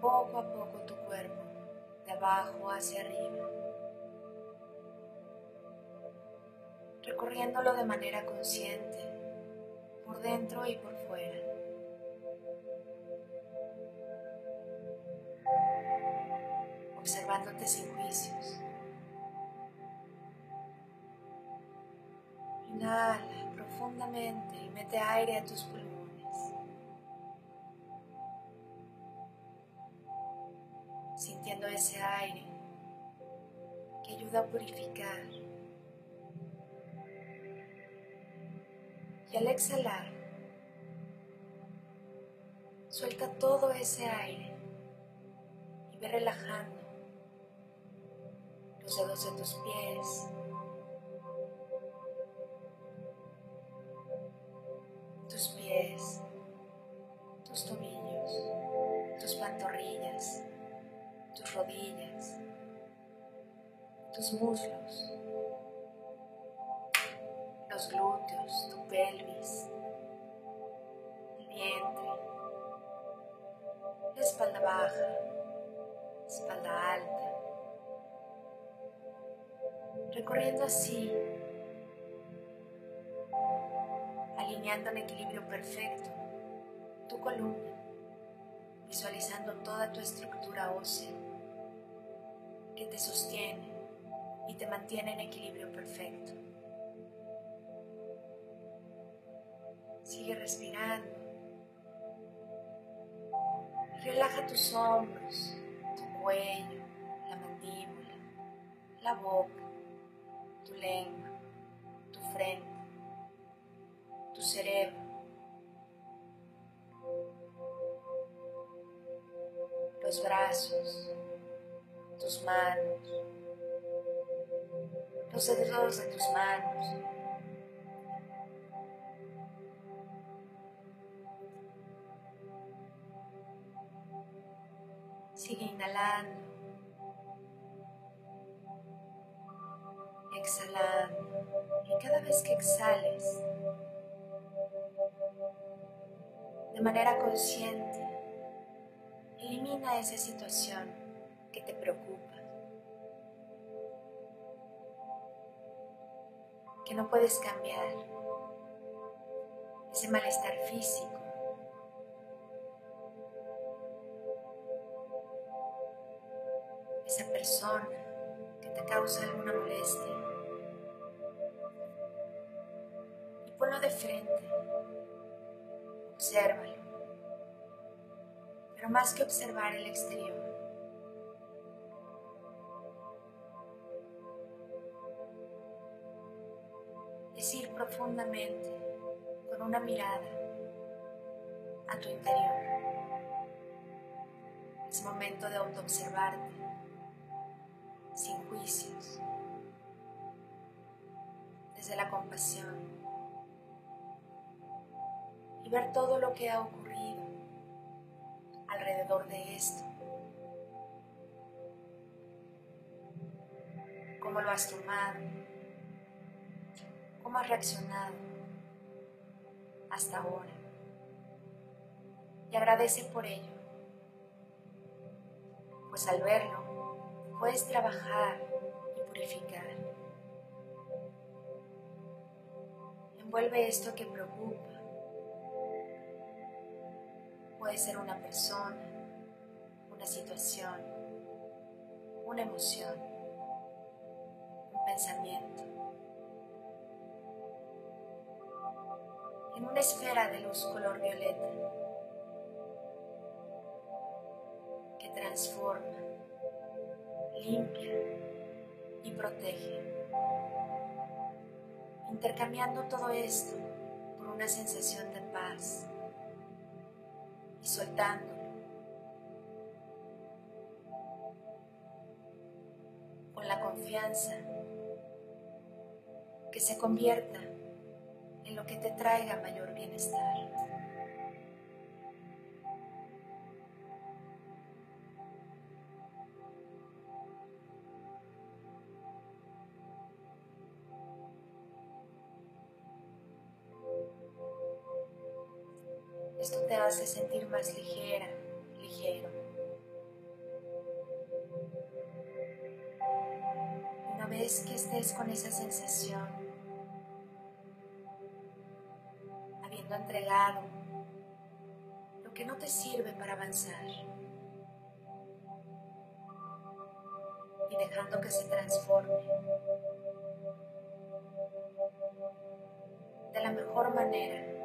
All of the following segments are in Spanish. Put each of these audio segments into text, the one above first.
poco a poco tu cuerpo de abajo hacia arriba, recorriéndolo de manera consciente por dentro y por fuera. observándote sin juicios. Inhala profundamente y mete aire a tus pulmones. Ese aire que ayuda a purificar. Y al exhalar, suelta todo ese aire y ve relajando los dedos de tus pies, baja, espalda alta recorriendo así, alineando en equilibrio perfecto tu columna, visualizando toda tu estructura ósea que te sostiene y te mantiene en equilibrio perfecto. Sigue respirando. Relaja tus hombros, tu cuello, la mandíbula, la boca tu lengua, tu frente, tu cerebro. Los brazos, tus manos, los dedos de tus manos. Inhalando. exhalando. Y cada vez que exhales, de manera consciente, elimina esa situación que te preocupa, que no puedes cambiar, ese malestar físico. Que te causa alguna molestia. Ponlo de frente. Obsérvalo. Pero más que observar el exterior, es ir profundamente con una mirada a tu interior. Es momento de autoobservarte sin juicios, desde la compasión ver todo lo que ha ocurrido alrededor de esto. Cómo lo has tomado, cómo has reaccionado hasta ahora. Y agradece por ello, pues al verlo puedes trabajar y purificar. Envuelve esto que preocupa Puede ser una persona, una situación, una emoción, un pensamiento. En una esfera de luz color violeta que transforma, limpia y protege. Intercambiando todo esto por una sensación de paz y soltándolo. Con la confianza que se convierta en lo que te traiga mayor bienestar. Esto te hace sentir más ligera, ligero. Una vez que estés con esa sensación, habiendo entregado lo que no te sirve para avanzar y dejando que se transforme de la mejor manera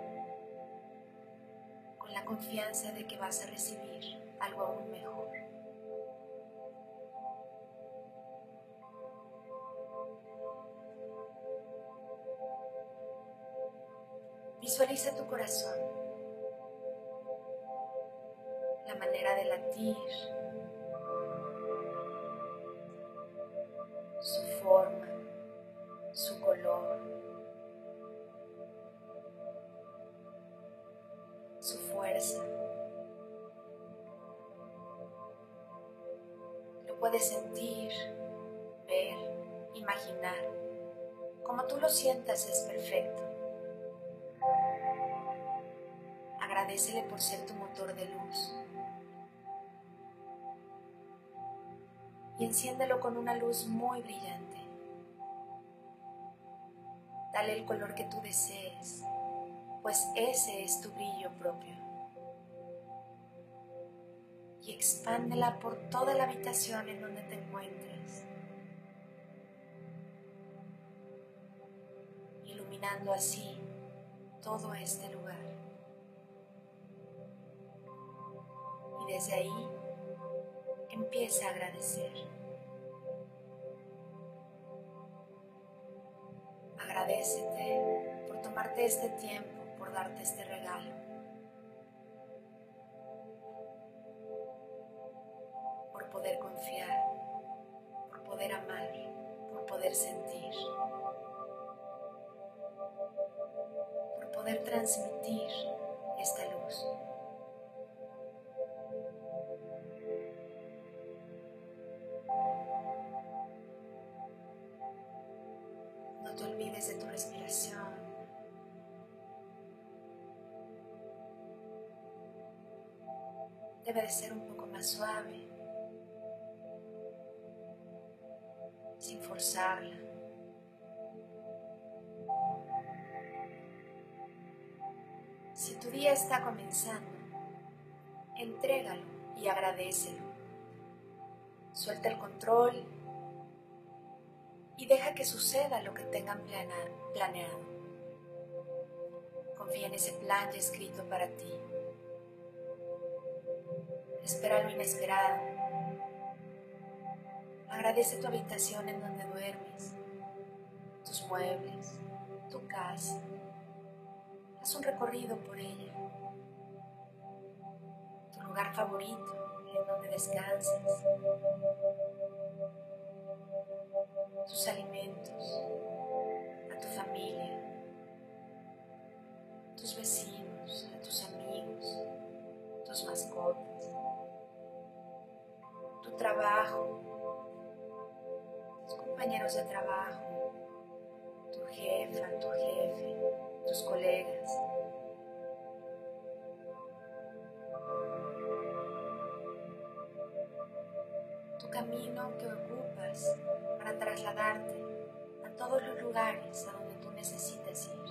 confianza de que vas a recibir algo aún mejor. Visualiza tu corazón, la manera de latir, su forma, su color. Fuerza. Lo puedes sentir, ver, imaginar. Como tú lo sientas es perfecto. Agradecele por ser tu motor de luz. Y enciéndelo con una luz muy brillante. Dale el color que tú desees pues ese es tu brillo propio. Y expándela por toda la habitación en donde te encuentres, iluminando así todo este lugar. Y desde ahí empieza a agradecer. Agradecete por tomarte este tiempo darte este regalo. Confiar, por poder amar, por poder sentir, por poder transmitir esta luz. Si tu día está comenzando, entrégalo y agradecelo. Suelta el control y deja que suceda lo que tengan planeado. Confía en ese plan ya escrito para ti espera lo inesperado. Agradece tu habitación en donde duermes, tus muebles, tu casa. Un recorrido por ella. Tu lugar favorito en donde descansas. Tus alimentos, a tu familia, tus vecinos, a tus amigos, tus mascotas trabajo, tus compañeros de trabajo, tu jefa, tu jefe, tus colegas. Tu camino que ocupas para trasladarte a todos los lugares a donde tú necesitas ir.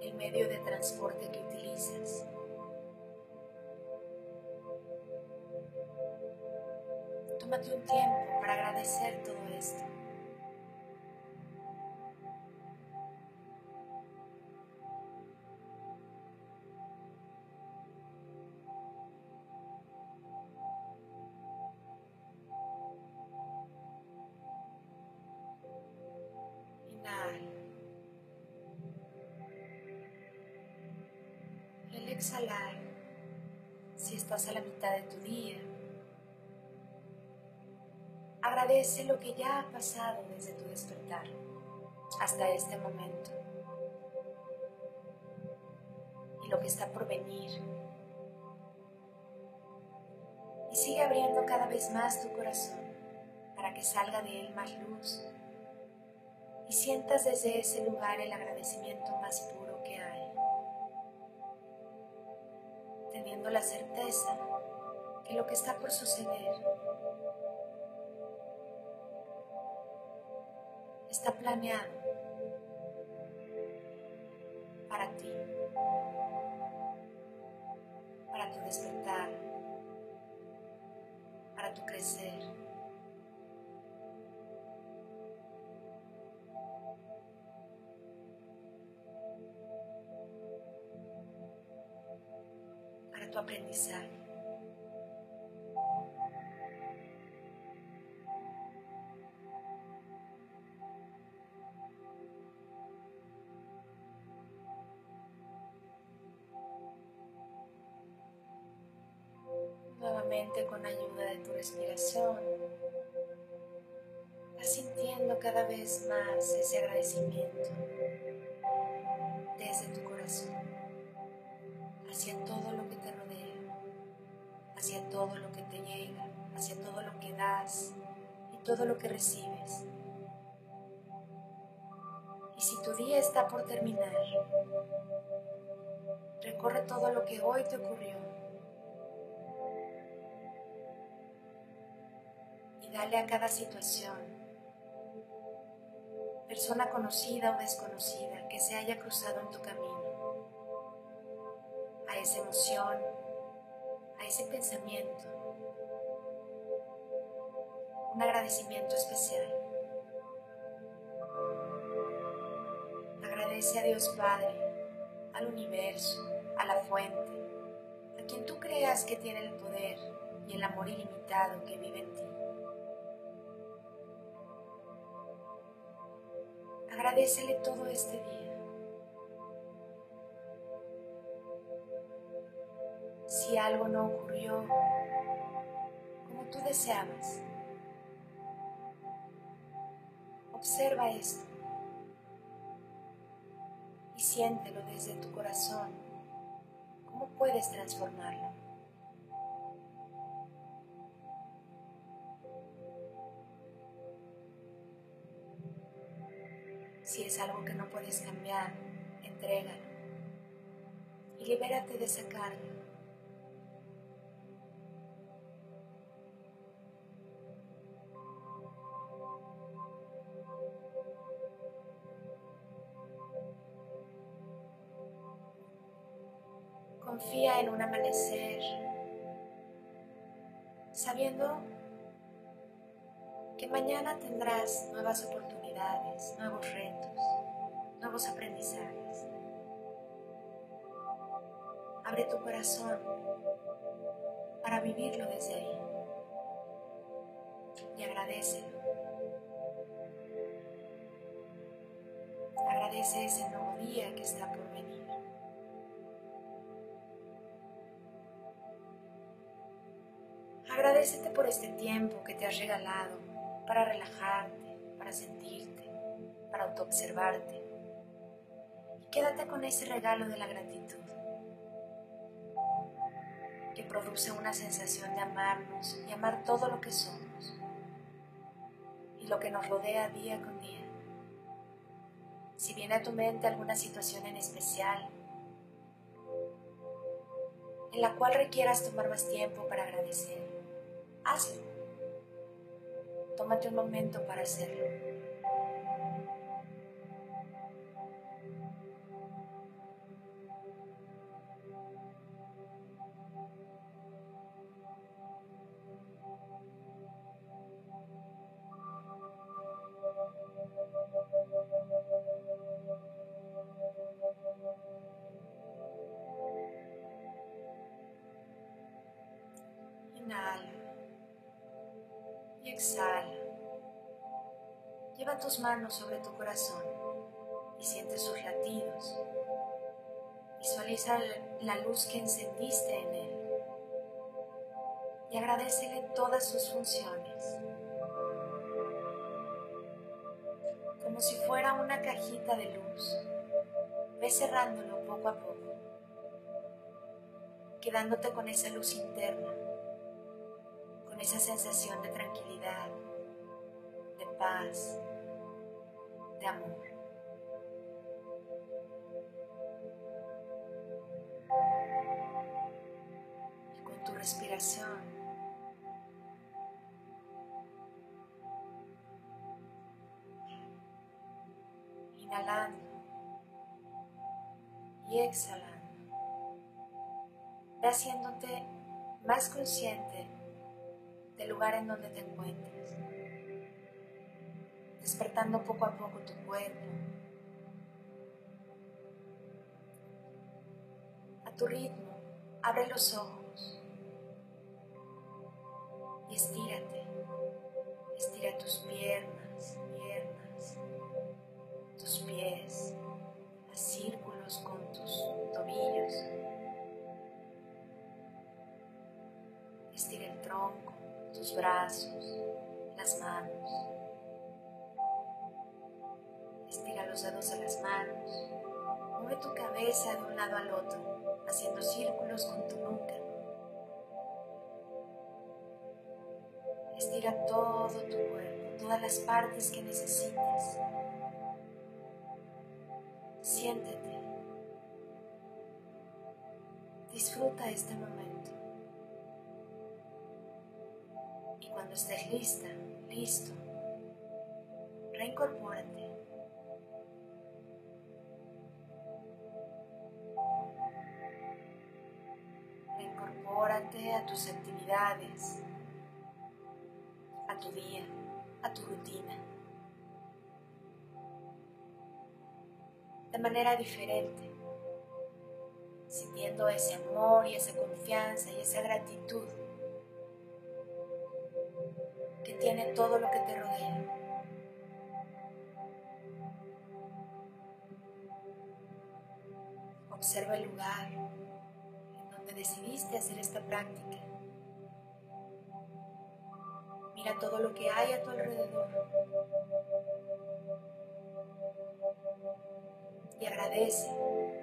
El medio de transporte que utilizas. tómate un tiempo para agradecer todo esto. Exhalar, si estás a la mitad de tu día, Agradece lo que ya ha pasado desde tu despertar hasta este momento y lo que está por venir. Y sigue abriendo cada vez más tu corazón para que salga de él más luz y sientas desde ese lugar el agradecimiento más puro que teniendo la certeza que lo que está por suceder está planeado para ti, para tu despertar, para tu crecer. Tu aprendizaje. Nuevamente con ayuda de tu respiración, vas sintiendo cada vez más ese agradecimiento todo lo que recibes. Y si tu día está por terminar, recorre todo lo que hoy te ocurrió dale a cada situación, persona conocida o desconocida que se haya cruzado en tu camino, a esa emoción, a ese pensamiento, un agradecimiento especial. Agradece a Dios Padre, al universo, a la fuente, a quien tú creas que tiene el poder y el amor ilimitado que vive en ti. Agradecele todo este día. Si algo no ocurrió como tú deseabas, observa esto y siéntelo desde tu corazón. ¿Cómo puedes transformarlo? Si es algo que no puedes cambiar, entrégalo y libérate de esa carga. Que mañana tendrás nuevas oportunidades, nuevos retos, nuevos aprendizajes. Abre tu corazón para vivirlo desde ahí y agradecelo. Agradece ese nuevo día que está por venir. Agradecete por este tiempo que te has regalado para relajarte, para sentirte, para autoobservarte. Y quédate con ese regalo de la gratitud que produce una sensación de amarnos y amar todo lo que somos y lo que nos rodea día con día. Si viene a tu mente alguna situación en especial en la cual requieras tomar más tiempo para agradecer, hazlo. Tómate un momento para hacerlo. Tus manos sobre tu corazón y siente sus latidos. Visualiza la luz que encendiste en él y agradecele todas sus funciones. Como si fuera una cajita de luz, ve cerrándolo poco a poco, quedándote con esa luz interna esa sensación de tranquilidad, de paz, de amor. Y con tu respiración, inhalando y exhalando, haciéndote más consciente del lugar en donde te encuentras despertando poco a poco tu cuerpo. A tu ritmo, abre los ojos y estírate. Estira tus piernas, piernas, tus pies, haz círculos con tus tobillos. Estira el tronco, tus brazos, las manos. Los dedos de las manos. Mueve tu cabeza de un lado al otro, haciendo círculos con tu nuca. Estira todo tu cuerpo, todas las partes que necesites. Siéntete. Disfruta este momento. Y cuando estés lista, listo, reincorpórate a tus actividades, a tu día, a tu rutina. De manera diferente, sintiendo ese amor y esa confianza y esa gratitud que tiene todo lo que te rodea. Observa el lugar, decidiste hacer esta práctica. Mira todo lo que hay a tu alrededor. Y agradece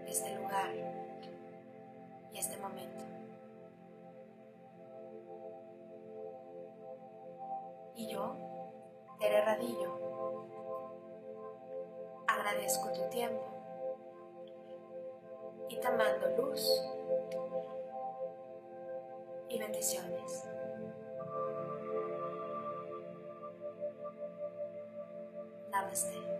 este lugar y este momento. Y yo, Tere Radillo, agradezco tu tiempo y te mando luz y bendiciones. Namaste.